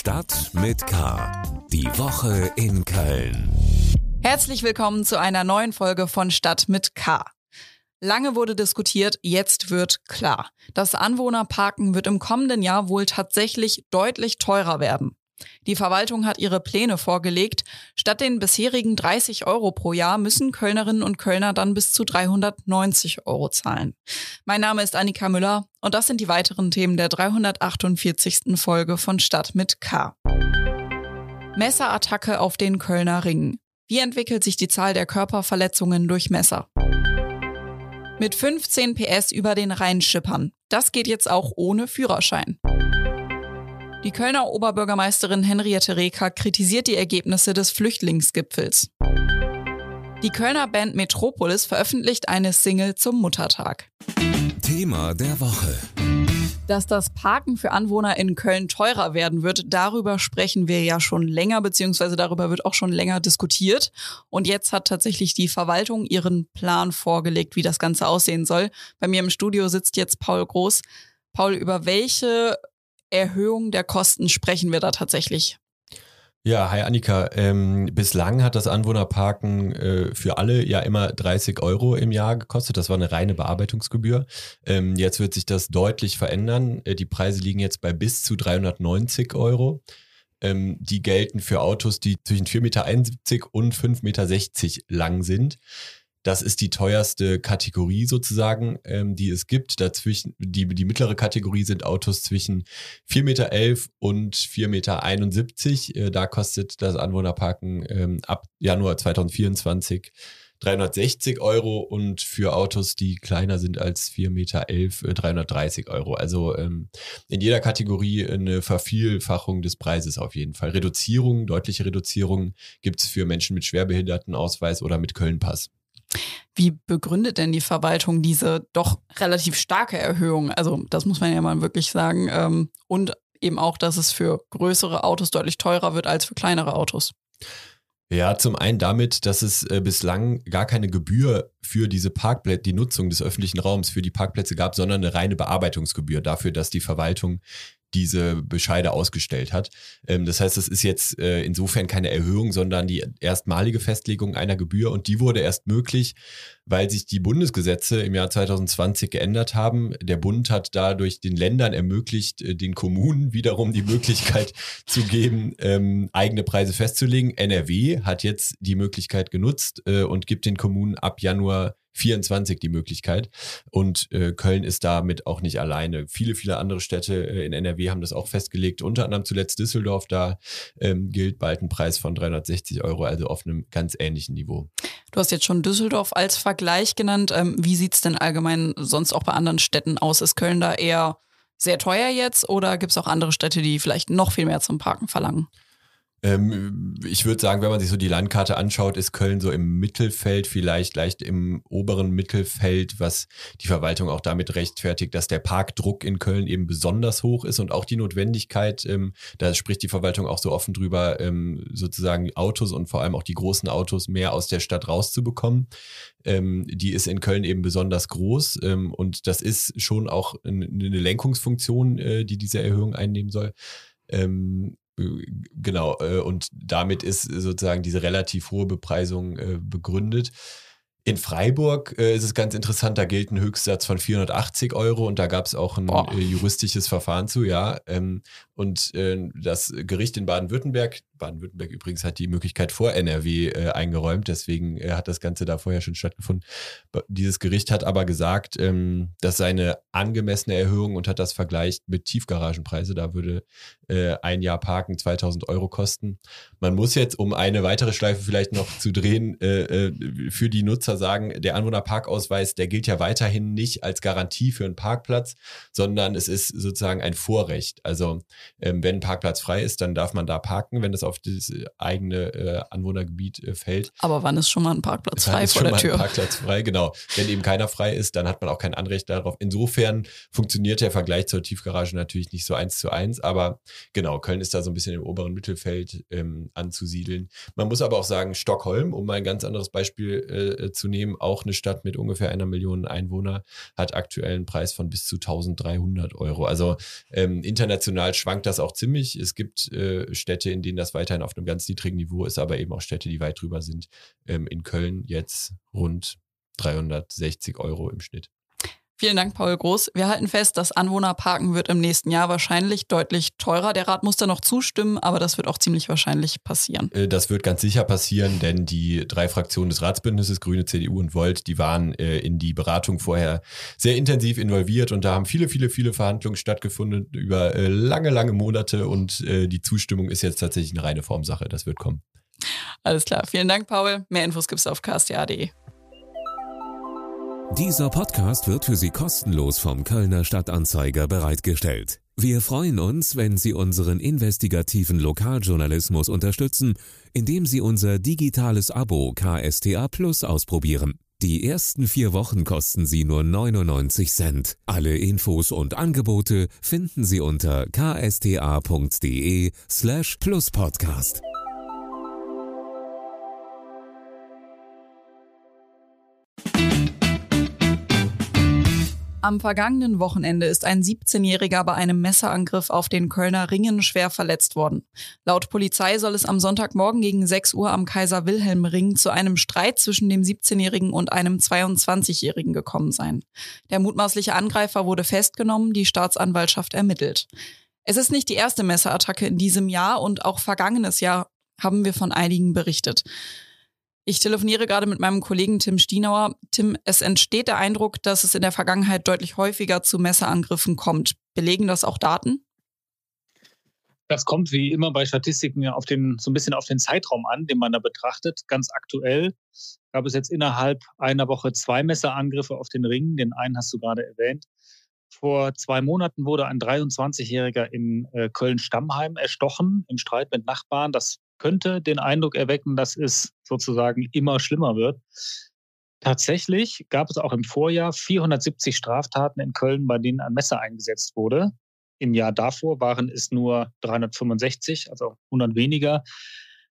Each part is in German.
Stadt mit K. Die Woche in Köln. Herzlich willkommen zu einer neuen Folge von Stadt mit K. Lange wurde diskutiert, jetzt wird klar. Das Anwohnerparken wird im kommenden Jahr wohl tatsächlich deutlich teurer werden. Die Verwaltung hat ihre Pläne vorgelegt. Statt den bisherigen 30 Euro pro Jahr müssen Kölnerinnen und Kölner dann bis zu 390 Euro zahlen. Mein Name ist Annika Müller und das sind die weiteren Themen der 348. Folge von Stadt mit K. Messerattacke auf den Kölner Ring. Wie entwickelt sich die Zahl der Körperverletzungen durch Messer? Mit 15 PS über den Rhein schippern. Das geht jetzt auch ohne Führerschein. Die Kölner Oberbürgermeisterin Henriette Reker kritisiert die Ergebnisse des Flüchtlingsgipfels. Die Kölner Band Metropolis veröffentlicht eine Single zum Muttertag. Thema der Woche. Dass das Parken für Anwohner in Köln teurer werden wird, darüber sprechen wir ja schon länger, beziehungsweise darüber wird auch schon länger diskutiert. Und jetzt hat tatsächlich die Verwaltung ihren Plan vorgelegt, wie das Ganze aussehen soll. Bei mir im Studio sitzt jetzt Paul Groß. Paul, über welche Erhöhung der Kosten sprechen wir da tatsächlich? Ja, hi Annika. Ähm, bislang hat das Anwohnerparken äh, für alle ja immer 30 Euro im Jahr gekostet. Das war eine reine Bearbeitungsgebühr. Ähm, jetzt wird sich das deutlich verändern. Äh, die Preise liegen jetzt bei bis zu 390 Euro. Ähm, die gelten für Autos, die zwischen 4,71 Meter und 5,60 Meter lang sind. Das ist die teuerste Kategorie sozusagen, ähm, die es gibt. Dazwischen, die, die mittlere Kategorie sind Autos zwischen 4,11 Meter und 4,71 Meter. Äh, da kostet das Anwohnerparken ähm, ab Januar 2024 360 Euro und für Autos, die kleiner sind als 4,11 Meter, 330 äh, Euro. Also ähm, in jeder Kategorie eine Vervielfachung des Preises auf jeden Fall. Reduzierung, deutliche Reduzierung gibt es für Menschen mit Schwerbehindertenausweis oder mit Köln-Pass. Wie begründet denn die Verwaltung diese doch relativ starke Erhöhung? Also das muss man ja mal wirklich sagen. Ähm, und eben auch, dass es für größere Autos deutlich teurer wird als für kleinere Autos. Ja, zum einen damit, dass es äh, bislang gar keine Gebühr für diese Parkplätze, die Nutzung des öffentlichen Raums für die Parkplätze gab, sondern eine reine Bearbeitungsgebühr dafür, dass die Verwaltung diese Bescheide ausgestellt hat. Ähm, das heißt, es ist jetzt äh, insofern keine Erhöhung, sondern die erstmalige Festlegung einer Gebühr und die wurde erst möglich, weil sich die Bundesgesetze im Jahr 2020 geändert haben. Der Bund hat dadurch den Ländern ermöglicht, äh, den Kommunen wiederum die Möglichkeit zu geben, ähm, eigene Preise festzulegen. NRW hat jetzt die Möglichkeit genutzt äh, und gibt den Kommunen ab Januar 24 die Möglichkeit. Und äh, Köln ist damit auch nicht alleine. Viele, viele andere Städte äh, in NRW haben das auch festgelegt. Unter anderem zuletzt Düsseldorf. Da ähm, gilt bald ein Preis von 360 Euro, also auf einem ganz ähnlichen Niveau. Du hast jetzt schon Düsseldorf als Vergleich genannt. Ähm, wie sieht es denn allgemein sonst auch bei anderen Städten aus? Ist Köln da eher sehr teuer jetzt oder gibt es auch andere Städte, die vielleicht noch viel mehr zum Parken verlangen? Ähm, ich würde sagen, wenn man sich so die Landkarte anschaut, ist Köln so im Mittelfeld, vielleicht leicht im oberen Mittelfeld, was die Verwaltung auch damit rechtfertigt, dass der Parkdruck in Köln eben besonders hoch ist und auch die Notwendigkeit, ähm, da spricht die Verwaltung auch so offen drüber, ähm, sozusagen Autos und vor allem auch die großen Autos mehr aus der Stadt rauszubekommen. Ähm, die ist in Köln eben besonders groß ähm, und das ist schon auch eine Lenkungsfunktion, äh, die diese Erhöhung einnehmen soll. Ähm, genau, äh, und damit ist sozusagen diese relativ hohe Bepreisung äh, begründet. In Freiburg äh, ist es ganz interessant, da gilt ein Höchstsatz von 480 Euro und da gab es auch ein äh, juristisches Verfahren zu, ja. Ähm, und äh, das Gericht in Baden-Württemberg, Baden-Württemberg übrigens hat die Möglichkeit vor NRW äh, eingeräumt, deswegen äh, hat das Ganze da vorher schon stattgefunden. Dieses Gericht hat aber gesagt, ähm, das sei eine angemessene Erhöhung und hat das vergleicht mit Tiefgaragenpreise. Da würde äh, ein Jahr Parken 2000 Euro kosten. Man muss jetzt, um eine weitere Schleife vielleicht noch zu drehen, für die Nutzer sagen, der Anwohnerparkausweis, der gilt ja weiterhin nicht als Garantie für einen Parkplatz, sondern es ist sozusagen ein Vorrecht. Also ähm, wenn ein Parkplatz frei ist, dann darf man da parken, wenn das auf das eigene äh, Anwohnergebiet äh, fällt. Aber wann ist schon mal ein Parkplatz frei vor der Tür? Parkplatz frei, genau. Wenn eben keiner frei ist, dann hat man auch kein Anrecht darauf. Insofern funktioniert der Vergleich zur Tiefgarage natürlich nicht so eins zu eins, aber genau, Köln ist da so ein bisschen im oberen Mittelfeld ähm, anzusiedeln. Man muss aber auch sagen, Stockholm, um mal ein ganz anderes Beispiel äh, zu nehmen, auch eine Stadt mit ungefähr einer Million Einwohner hat aktuell einen Preis von bis zu 1300 Euro. Also ähm, international schwankt das auch ziemlich. Es gibt äh, Städte, in denen das weiterhin auf einem ganz niedrigen Niveau ist, aber eben auch Städte, die weit drüber sind. Ähm, in Köln jetzt rund 360 Euro im Schnitt. Vielen Dank, Paul Groß. Wir halten fest, das Anwohnerparken wird im nächsten Jahr wahrscheinlich deutlich teurer. Der Rat muss da noch zustimmen, aber das wird auch ziemlich wahrscheinlich passieren. Äh, das wird ganz sicher passieren, denn die drei Fraktionen des Ratsbündnisses, Grüne, CDU und Volt, die waren äh, in die Beratung vorher sehr intensiv involviert und da haben viele, viele, viele Verhandlungen stattgefunden über äh, lange, lange Monate und die Zustimmung ist jetzt tatsächlich eine reine Formsache. Das wird kommen. Alles klar. Vielen Dank, Paul. Mehr Infos gibt es auf ksta.de. Dieser Podcast wird für Sie kostenlos vom Kölner Stadtanzeiger bereitgestellt. Wir freuen uns, wenn Sie unseren investigativen Lokaljournalismus unterstützen, indem Sie unser digitales Abo KSTA Plus ausprobieren. Die ersten vier Wochen kosten Sie nur 99 Cent. Alle Infos und Angebote finden Sie unter ksta.de slash pluspodcast. Am vergangenen Wochenende ist ein 17-Jähriger bei einem Messerangriff auf den Kölner Ringen schwer verletzt worden. Laut Polizei soll es am Sonntagmorgen gegen 6 Uhr am Kaiser Wilhelm Ring zu einem Streit zwischen dem 17-Jährigen und einem 22-Jährigen gekommen sein. Der mutmaßliche Angreifer wurde festgenommen, die Staatsanwaltschaft ermittelt. Es ist nicht die erste Messerattacke in diesem Jahr und auch vergangenes Jahr haben wir von einigen berichtet. Ich telefoniere gerade mit meinem Kollegen Tim Stienauer. Tim, es entsteht der Eindruck, dass es in der Vergangenheit deutlich häufiger zu Messerangriffen kommt. Belegen das auch Daten? Das kommt wie immer bei Statistiken auf den, so ein bisschen auf den Zeitraum an, den man da betrachtet. Ganz aktuell gab es jetzt innerhalb einer Woche zwei Messerangriffe auf den Ring. Den einen hast du gerade erwähnt. Vor zwei Monaten wurde ein 23-Jähriger in äh, Köln-Stammheim erstochen im Streit mit Nachbarn. Das könnte den Eindruck erwecken, dass es sozusagen immer schlimmer wird. Tatsächlich gab es auch im Vorjahr 470 Straftaten in Köln, bei denen ein Messer eingesetzt wurde. Im Jahr davor waren es nur 365, also 100 weniger.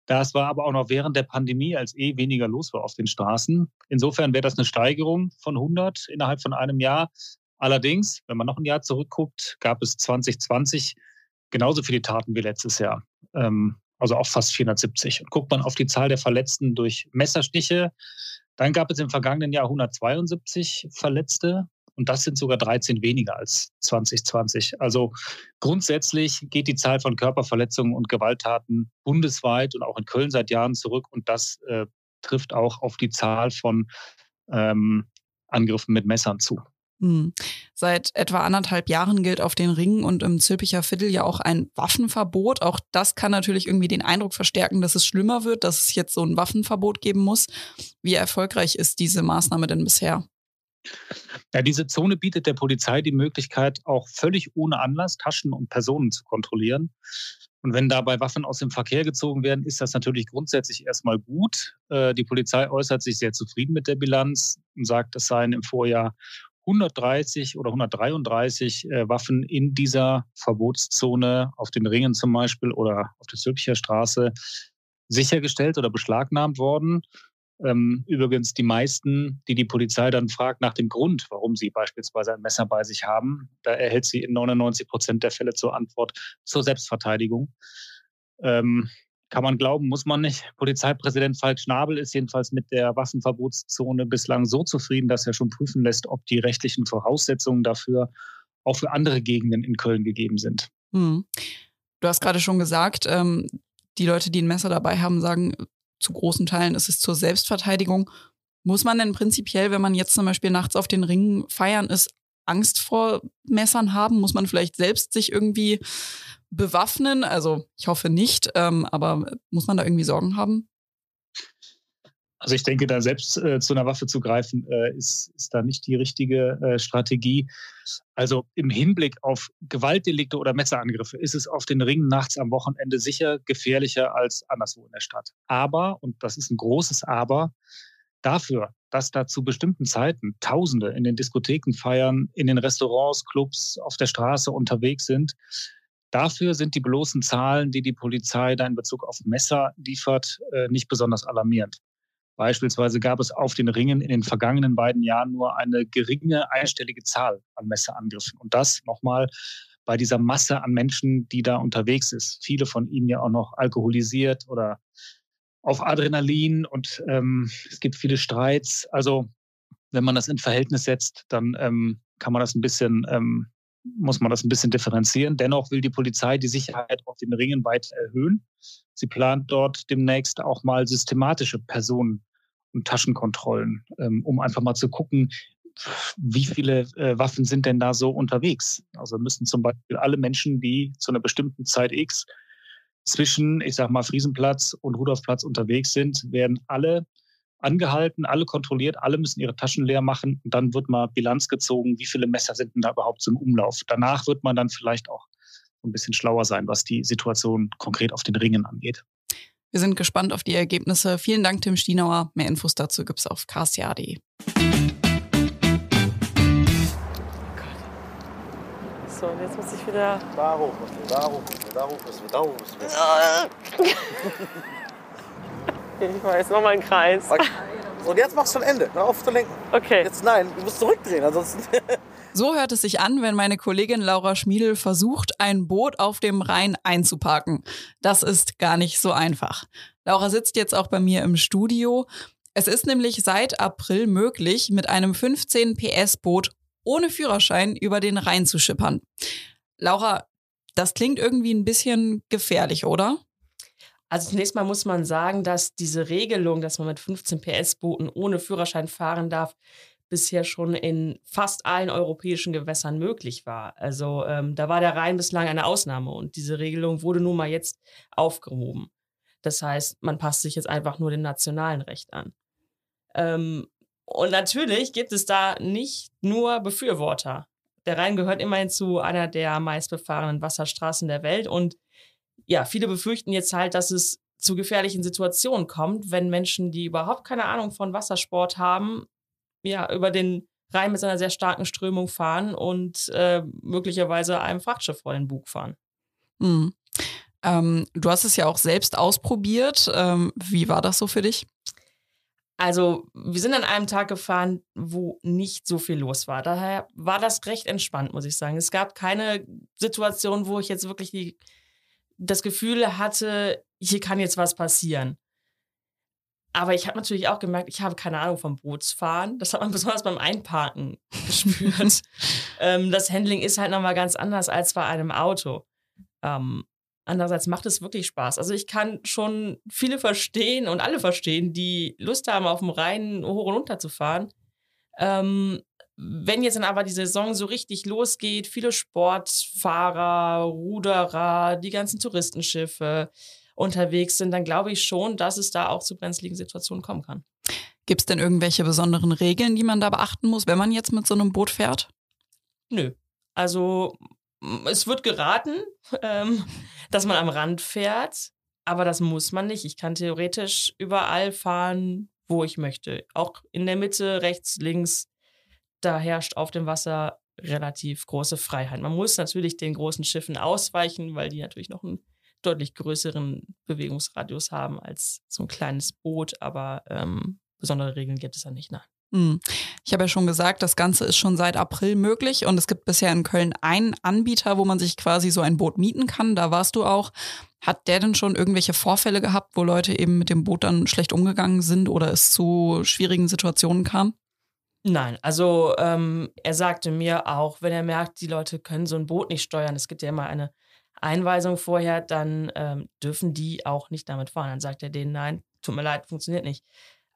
Das war aber auch noch während der Pandemie, als eh weniger los war auf den Straßen. Insofern wäre das eine Steigerung von 100 innerhalb von einem Jahr. Allerdings, wenn man noch ein Jahr zurückguckt, gab es 2020 genauso viele Taten wie letztes Jahr. Ähm, also auch fast 470. Und guckt man auf die Zahl der Verletzten durch Messerstiche, dann gab es im vergangenen Jahr 172 Verletzte und das sind sogar 13 weniger als 2020. Also grundsätzlich geht die Zahl von Körperverletzungen und Gewalttaten bundesweit und auch in Köln seit Jahren zurück und das äh, trifft auch auf die Zahl von ähm, Angriffen mit Messern zu. Hm. Seit etwa anderthalb Jahren gilt auf den Ringen und im Zülpicher Viertel ja auch ein Waffenverbot. Auch das kann natürlich irgendwie den Eindruck verstärken, dass es schlimmer wird, dass es jetzt so ein Waffenverbot geben muss. Wie erfolgreich ist diese Maßnahme denn bisher? Ja, diese Zone bietet der Polizei die Möglichkeit, auch völlig ohne Anlass Taschen und Personen zu kontrollieren. Und wenn dabei Waffen aus dem Verkehr gezogen werden, ist das natürlich grundsätzlich erstmal gut. Äh, die Polizei äußert sich sehr zufrieden mit der Bilanz und sagt, es seien im Vorjahr 130 oder 133 äh, Waffen in dieser Verbotszone auf den Ringen zum Beispiel oder auf der Zülpicher Straße sichergestellt oder beschlagnahmt worden. Ähm, übrigens die meisten, die die Polizei dann fragt nach dem Grund, warum sie beispielsweise ein Messer bei sich haben, da erhält sie in 99 Prozent der Fälle zur Antwort zur Selbstverteidigung. Ähm, kann man glauben, muss man nicht. Polizeipräsident Falk Schnabel ist jedenfalls mit der Waffenverbotszone bislang so zufrieden, dass er schon prüfen lässt, ob die rechtlichen Voraussetzungen dafür auch für andere Gegenden in Köln gegeben sind. Hm. Du hast gerade schon gesagt, ähm, die Leute, die ein Messer dabei haben, sagen, zu großen Teilen ist es zur Selbstverteidigung. Muss man denn prinzipiell, wenn man jetzt zum Beispiel nachts auf den Ringen feiern ist, Angst vor Messern haben? Muss man vielleicht selbst sich irgendwie bewaffnen? Also ich hoffe nicht, ähm, aber muss man da irgendwie Sorgen haben? Also ich denke, da selbst äh, zu einer Waffe zu greifen, äh, ist, ist da nicht die richtige äh, Strategie. Also im Hinblick auf Gewaltdelikte oder Messerangriffe ist es auf den Ringen nachts am Wochenende sicher gefährlicher als anderswo in der Stadt. Aber, und das ist ein großes Aber, dafür, dass da zu bestimmten Zeiten Tausende in den Diskotheken feiern, in den Restaurants, Clubs, auf der Straße unterwegs sind, Dafür sind die bloßen Zahlen, die die Polizei da in Bezug auf Messer liefert, äh, nicht besonders alarmierend. Beispielsweise gab es auf den Ringen in den vergangenen beiden Jahren nur eine geringe einstellige Zahl an Messeangriffen. Und das nochmal bei dieser Masse an Menschen, die da unterwegs ist. Viele von ihnen ja auch noch alkoholisiert oder auf Adrenalin und ähm, es gibt viele Streits. Also wenn man das in Verhältnis setzt, dann ähm, kann man das ein bisschen, ähm, muss man das ein bisschen differenzieren. Dennoch will die Polizei die Sicherheit auf den Ringen weiter erhöhen. Sie plant dort demnächst auch mal systematische Personen- und Taschenkontrollen, ähm, um einfach mal zu gucken, wie viele äh, Waffen sind denn da so unterwegs? Also müssen zum Beispiel alle Menschen, die zu einer bestimmten Zeit X zwischen, ich sag mal, Friesenplatz und Rudolfplatz unterwegs sind, werden alle angehalten, alle kontrolliert, alle müssen ihre Taschen leer machen und dann wird mal Bilanz gezogen, wie viele Messer sind denn da überhaupt zum Umlauf. Danach wird man dann vielleicht auch ein bisschen schlauer sein, was die Situation konkret auf den Ringen angeht. Wir sind gespannt auf die Ergebnisse. Vielen Dank, Tim Stienauer. Mehr Infos dazu gibt es auf ksta.de. So, und jetzt muss ich wieder. Da hoch da hoch da hoch da hoch müssen wir. Ich jetzt nochmal einen Kreis. Okay. Und jetzt machst du ein Ende. Hör auf zu lenken. Okay. Jetzt nein, du musst zurückdrehen, ansonsten. So hört es sich an, wenn meine Kollegin Laura Schmiedel versucht, ein Boot auf dem Rhein einzuparken. Das ist gar nicht so einfach. Laura sitzt jetzt auch bei mir im Studio. Es ist nämlich seit April möglich, mit einem 15 PS Boot ohne Führerschein über den Rhein zu schippern. Laura, das klingt irgendwie ein bisschen gefährlich, oder? Also zunächst mal muss man sagen, dass diese Regelung, dass man mit 15 PS Booten ohne Führerschein fahren darf, bisher schon in fast allen europäischen Gewässern möglich war. Also ähm, da war der Rhein bislang eine Ausnahme und diese Regelung wurde nun mal jetzt aufgehoben. Das heißt, man passt sich jetzt einfach nur dem nationalen Recht an. Ähm, und natürlich gibt es da nicht nur Befürworter. Der Rhein gehört immerhin zu einer der meistbefahrenen Wasserstraßen der Welt und ja, viele befürchten jetzt halt, dass es zu gefährlichen Situationen kommt, wenn Menschen, die überhaupt keine Ahnung von Wassersport haben, ja, über den Rhein mit seiner sehr starken Strömung fahren und äh, möglicherweise einem Frachtschiff vor den Bug fahren. Mhm. Ähm, du hast es ja auch selbst ausprobiert. Ähm, wie war das so für dich? Also, wir sind an einem Tag gefahren, wo nicht so viel los war. Daher war das recht entspannt, muss ich sagen. Es gab keine Situation, wo ich jetzt wirklich die, das Gefühl hatte, hier kann jetzt was passieren. Aber ich habe natürlich auch gemerkt, ich habe keine Ahnung vom Bootsfahren. Das hat man besonders beim Einparken gespürt. ähm, das Handling ist halt nochmal ganz anders als bei einem Auto. Ähm, andererseits macht es wirklich Spaß. Also ich kann schon viele verstehen und alle verstehen, die Lust haben, auf dem Rhein hoch und runter zu fahren. Ähm, wenn jetzt dann aber die Saison so richtig losgeht, viele Sportfahrer, Ruderer, die ganzen Touristenschiffe, unterwegs sind, dann glaube ich schon, dass es da auch zu brenzligen Situationen kommen kann. Gibt es denn irgendwelche besonderen Regeln, die man da beachten muss, wenn man jetzt mit so einem Boot fährt? Nö. Also es wird geraten, ähm, dass man am Rand fährt, aber das muss man nicht. Ich kann theoretisch überall fahren, wo ich möchte. Auch in der Mitte, rechts, links, da herrscht auf dem Wasser relativ große Freiheit. Man muss natürlich den großen Schiffen ausweichen, weil die natürlich noch ein deutlich größeren Bewegungsradius haben als so ein kleines Boot, aber ähm, besondere Regeln gibt es da nicht. Nein. Hm. Ich habe ja schon gesagt, das Ganze ist schon seit April möglich und es gibt bisher in Köln einen Anbieter, wo man sich quasi so ein Boot mieten kann. Da warst du auch. Hat der denn schon irgendwelche Vorfälle gehabt, wo Leute eben mit dem Boot dann schlecht umgegangen sind oder es zu schwierigen Situationen kam? Nein, also ähm, er sagte mir auch, wenn er merkt, die Leute können so ein Boot nicht steuern, es gibt ja immer eine Einweisung vorher, dann ähm, dürfen die auch nicht damit fahren. Dann sagt er denen, nein, tut mir leid, funktioniert nicht.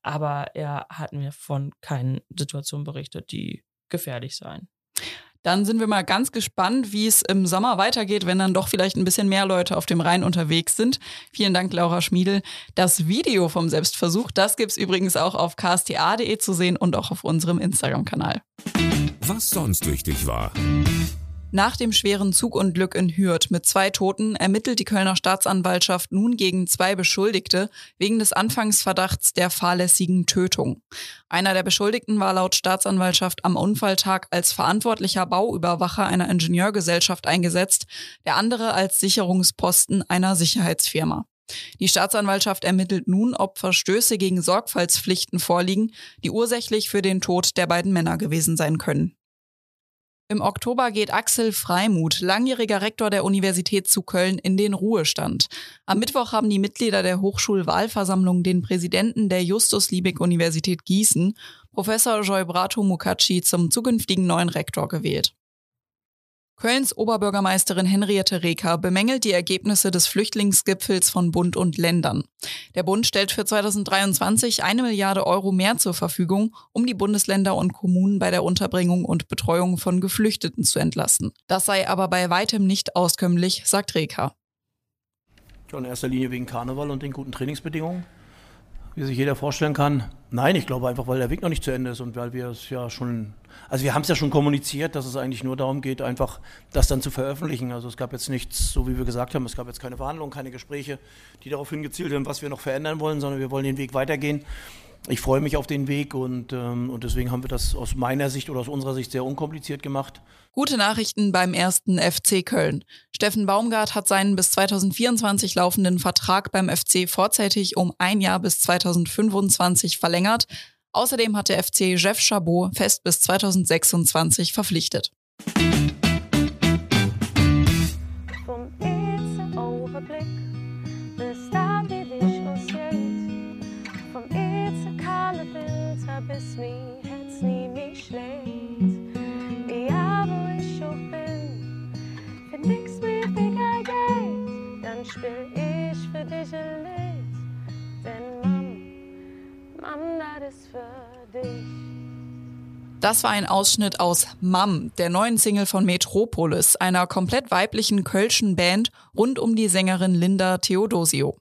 Aber er hat mir von keinen Situationen berichtet, die gefährlich seien. Dann sind wir mal ganz gespannt, wie es im Sommer weitergeht, wenn dann doch vielleicht ein bisschen mehr Leute auf dem Rhein unterwegs sind. Vielen Dank, Laura Schmiedel. Das Video vom Selbstversuch, das gibt es übrigens auch auf ksta.de zu sehen und auch auf unserem Instagram-Kanal. Was sonst wichtig war. Nach dem schweren Zugunglück in Hürth mit zwei Toten ermittelt die Kölner Staatsanwaltschaft nun gegen zwei Beschuldigte wegen des Anfangsverdachts der fahrlässigen Tötung. Einer der Beschuldigten war laut Staatsanwaltschaft am Unfalltag als verantwortlicher Bauüberwacher einer Ingenieurgesellschaft eingesetzt, der andere als Sicherungsposten einer Sicherheitsfirma. Die Staatsanwaltschaft ermittelt nun, ob Verstöße gegen Sorgfaltspflichten vorliegen, die ursächlich für den Tod der beiden Männer gewesen sein können. Im Oktober geht Axel Freimuth, langjähriger Rektor der Universität zu Köln, in den Ruhestand. Am Mittwoch haben die Mitglieder der Hochschulwahlversammlung den Präsidenten der Justus-Liebig-Universität Gießen, Professor Joy Brato Mukacci, zum zukünftigen neuen Rektor gewählt. Kölns Oberbürgermeisterin Henriette Reker bemängelt die Ergebnisse des Flüchtlingsgipfels von Bund und Ländern. Der Bund stellt für 2023 eine Milliarde Euro mehr zur Verfügung, um die Bundesländer und Kommunen bei der Unterbringung und Betreuung von Geflüchteten zu entlasten. Das sei aber bei weitem nicht auskömmlich, sagt Reker. in erster Linie wegen Karneval und den guten Trainingsbedingungen wie sich jeder vorstellen kann. Nein, ich glaube einfach, weil der Weg noch nicht zu Ende ist und weil wir es ja schon, also wir haben es ja schon kommuniziert, dass es eigentlich nur darum geht, einfach das dann zu veröffentlichen. Also es gab jetzt nichts, so wie wir gesagt haben, es gab jetzt keine Verhandlungen, keine Gespräche, die darauf hingezielt haben, was wir noch verändern wollen, sondern wir wollen den Weg weitergehen ich freue mich auf den Weg und, ähm, und deswegen haben wir das aus meiner Sicht oder aus unserer Sicht sehr unkompliziert gemacht. Gute Nachrichten beim ersten FC Köln. Steffen Baumgart hat seinen bis 2024 laufenden Vertrag beim FC vorzeitig um ein Jahr bis 2025 verlängert. Außerdem hat der FC Jeff Chabot fest bis 2026 verpflichtet. Bis mir Herz nie mich schlägt. Ja, wo ich auch bin, wenn nix mehr egal geht, dann spiel ich für dich ein Lied. Denn Mom, Mom, das ist für dich. Das war ein Ausschnitt aus Mam, der neuen Single von Metropolis, einer komplett weiblichen kölschen Band rund um die Sängerin Linda Theodosio.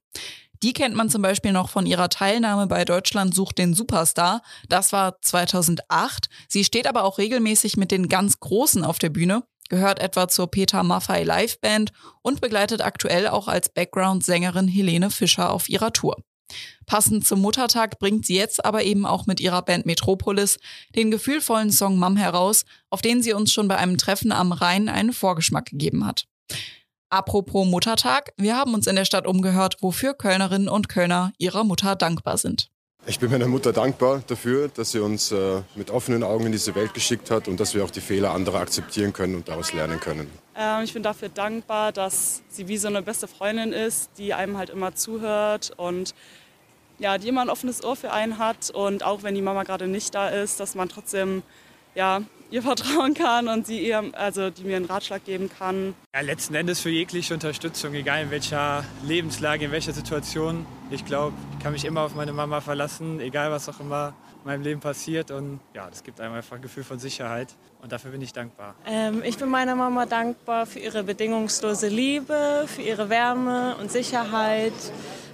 Die kennt man zum Beispiel noch von ihrer Teilnahme bei Deutschland sucht den Superstar. Das war 2008. Sie steht aber auch regelmäßig mit den ganz Großen auf der Bühne, gehört etwa zur Peter Maffei Liveband und begleitet aktuell auch als Background-Sängerin Helene Fischer auf ihrer Tour. Passend zum Muttertag bringt sie jetzt aber eben auch mit ihrer Band Metropolis den gefühlvollen Song Mom heraus, auf den sie uns schon bei einem Treffen am Rhein einen Vorgeschmack gegeben hat. Apropos Muttertag, wir haben uns in der Stadt umgehört, wofür Kölnerinnen und Kölner ihrer Mutter dankbar sind. Ich bin meiner Mutter dankbar dafür, dass sie uns äh, mit offenen Augen in diese Welt geschickt hat und dass wir auch die Fehler anderer akzeptieren können und daraus lernen können. Ähm, ich bin dafür dankbar, dass sie wie so eine beste Freundin ist, die einem halt immer zuhört und ja, die immer ein offenes Ohr für einen hat und auch wenn die Mama gerade nicht da ist, dass man trotzdem ja, ihr vertrauen kann und sie ihr, also die mir einen Ratschlag geben kann. Ja, letzten Endes für jegliche Unterstützung, egal in welcher Lebenslage, in welcher Situation. Ich glaube, ich kann mich immer auf meine Mama verlassen, egal was auch immer in meinem Leben passiert. Und ja, das gibt einem einfach ein Gefühl von Sicherheit. Und dafür bin ich dankbar. Ähm, ich bin meiner Mama dankbar für ihre bedingungslose Liebe, für ihre Wärme und Sicherheit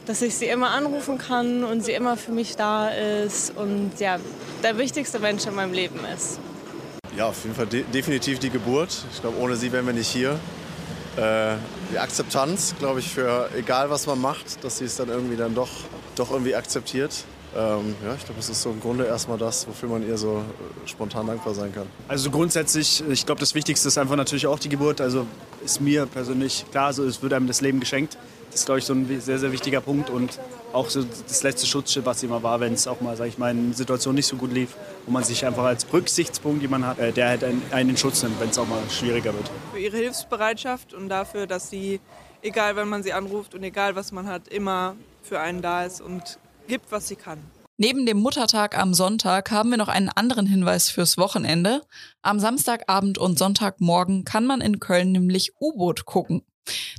dass ich sie immer anrufen kann und sie immer für mich da ist und ja, der wichtigste Mensch in meinem Leben ist. Ja, auf jeden Fall de definitiv die Geburt. Ich glaube, ohne sie wären wir nicht hier. Äh, die Akzeptanz, glaube ich, für egal was man macht, dass sie es dann irgendwie dann doch, doch irgendwie akzeptiert. Ähm, ja, ich glaube, es ist so im Grunde erstmal das, wofür man ihr so äh, spontan dankbar sein kann. Also grundsätzlich, ich glaube, das Wichtigste ist einfach natürlich auch die Geburt. Also ist mir persönlich klar, also es wird einem das Leben geschenkt. Das ist, glaube ich, so ein sehr, sehr wichtiger Punkt und auch so das letzte Schutzschild, was immer war, wenn es auch mal, sage ich mal, in Situationen nicht so gut lief, wo man sich einfach als Rücksichtspunkt jemanden hat, äh, der halt einen, einen in Schutz nimmt, wenn es auch mal schwieriger wird. Für ihre Hilfsbereitschaft und dafür, dass sie, egal wann man sie anruft und egal was man hat, immer für einen da ist und gibt, was sie kann. Neben dem Muttertag am Sonntag haben wir noch einen anderen Hinweis fürs Wochenende. Am Samstagabend und Sonntagmorgen kann man in Köln nämlich U-Boot gucken.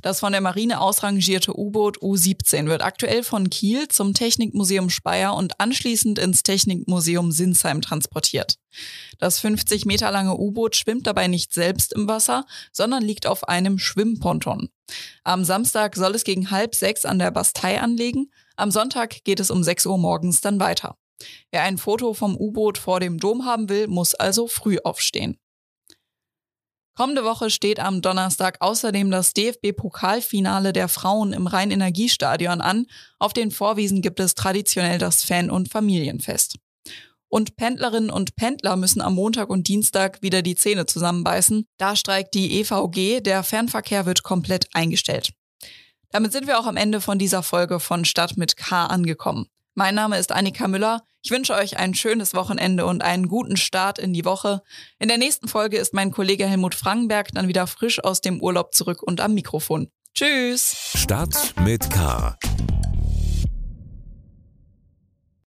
Das von der Marine ausrangierte U-Boot U-17 wird aktuell von Kiel zum Technikmuseum Speyer und anschließend ins Technikmuseum Sinsheim transportiert. Das 50 Meter lange U-Boot schwimmt dabei nicht selbst im Wasser, sondern liegt auf einem Schwimmponton. Am Samstag soll es gegen halb sechs an der Bastei anlegen. Am Sonntag geht es um sechs Uhr morgens dann weiter. Wer ein Foto vom U-Boot vor dem Dom haben will, muss also früh aufstehen. Kommende Woche steht am Donnerstag außerdem das DFB-Pokalfinale der Frauen im Rhein-Energiestadion an. Auf den Vorwiesen gibt es traditionell das Fan- und Familienfest. Und Pendlerinnen und Pendler müssen am Montag und Dienstag wieder die Zähne zusammenbeißen. Da streikt die EVG, der Fernverkehr wird komplett eingestellt. Damit sind wir auch am Ende von dieser Folge von Stadt mit K angekommen. Mein Name ist Annika Müller. Ich wünsche euch ein schönes Wochenende und einen guten Start in die Woche. In der nächsten Folge ist mein Kollege Helmut Frankenberg dann wieder frisch aus dem Urlaub zurück und am Mikrofon. Tschüss. Stadt mit K